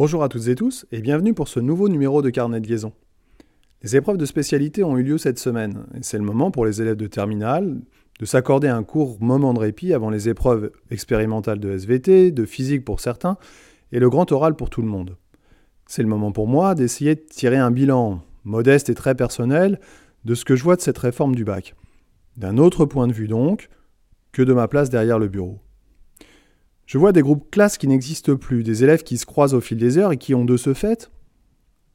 Bonjour à toutes et tous et bienvenue pour ce nouveau numéro de Carnet de liaison. Les épreuves de spécialité ont eu lieu cette semaine et c'est le moment pour les élèves de terminale de s'accorder un court moment de répit avant les épreuves expérimentales de SVT, de physique pour certains et le grand oral pour tout le monde. C'est le moment pour moi d'essayer de tirer un bilan modeste et très personnel de ce que je vois de cette réforme du bac. D'un autre point de vue donc que de ma place derrière le bureau. Je vois des groupes classes qui n'existent plus, des élèves qui se croisent au fil des heures et qui ont de ce fait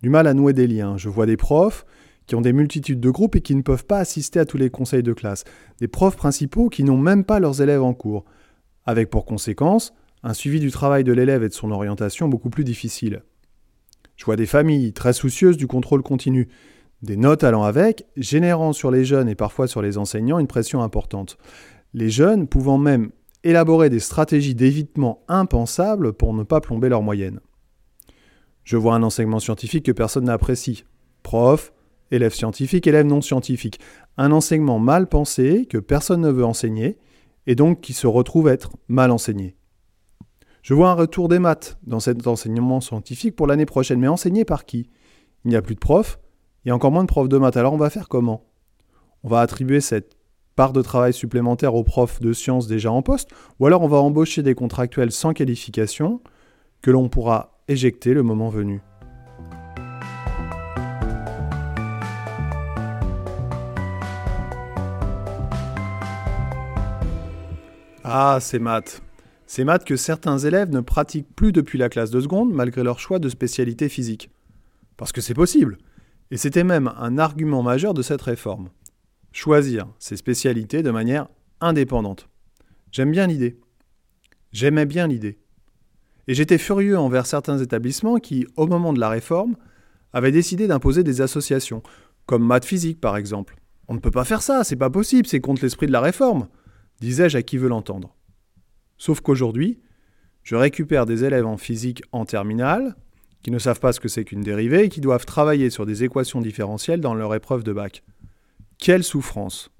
du mal à nouer des liens. Je vois des profs qui ont des multitudes de groupes et qui ne peuvent pas assister à tous les conseils de classe. Des profs principaux qui n'ont même pas leurs élèves en cours, avec pour conséquence un suivi du travail de l'élève et de son orientation beaucoup plus difficile. Je vois des familles très soucieuses du contrôle continu, des notes allant avec, générant sur les jeunes et parfois sur les enseignants une pression importante. Les jeunes pouvant même élaborer des stratégies d'évitement impensables pour ne pas plomber leur moyenne. Je vois un enseignement scientifique que personne n'apprécie. Prof, élève scientifique, élève non scientifique. Un enseignement mal pensé que personne ne veut enseigner et donc qui se retrouve être mal enseigné. Je vois un retour des maths dans cet enseignement scientifique pour l'année prochaine, mais enseigné par qui? Il n'y a plus de profs, et encore moins de profs de maths. Alors on va faire comment? On va attribuer cette part de travail supplémentaire aux profs de sciences déjà en poste, ou alors on va embaucher des contractuels sans qualification que l'on pourra éjecter le moment venu. Ah, c'est maths. C'est maths que certains élèves ne pratiquent plus depuis la classe de seconde malgré leur choix de spécialité physique. Parce que c'est possible. Et c'était même un argument majeur de cette réforme choisir ses spécialités de manière indépendante. J'aime bien l'idée. J'aimais bien l'idée. Et j'étais furieux envers certains établissements qui, au moment de la réforme, avaient décidé d'imposer des associations, comme maths physique par exemple. On ne peut pas faire ça, c'est pas possible, c'est contre l'esprit de la réforme, disais-je à qui veut l'entendre. Sauf qu'aujourd'hui, je récupère des élèves en physique en terminale, qui ne savent pas ce que c'est qu'une dérivée et qui doivent travailler sur des équations différentielles dans leur épreuve de bac. Quelle souffrance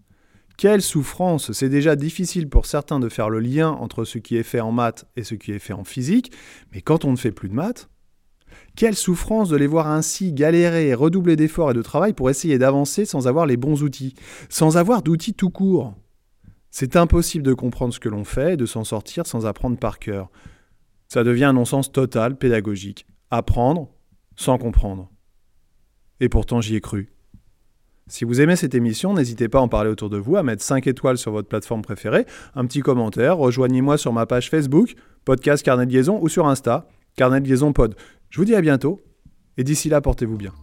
Quelle souffrance C'est déjà difficile pour certains de faire le lien entre ce qui est fait en maths et ce qui est fait en physique, mais quand on ne fait plus de maths, quelle souffrance de les voir ainsi galérer et redoubler d'efforts et de travail pour essayer d'avancer sans avoir les bons outils, sans avoir d'outils tout court. C'est impossible de comprendre ce que l'on fait et de s'en sortir sans apprendre par cœur. Ça devient un non-sens total pédagogique. Apprendre sans comprendre. Et pourtant j'y ai cru. Si vous aimez cette émission, n'hésitez pas à en parler autour de vous, à mettre 5 étoiles sur votre plateforme préférée, un petit commentaire, rejoignez-moi sur ma page Facebook, podcast Carnet de Liaison, ou sur Insta, Carnet de Liaison Pod. Je vous dis à bientôt, et d'ici là, portez-vous bien.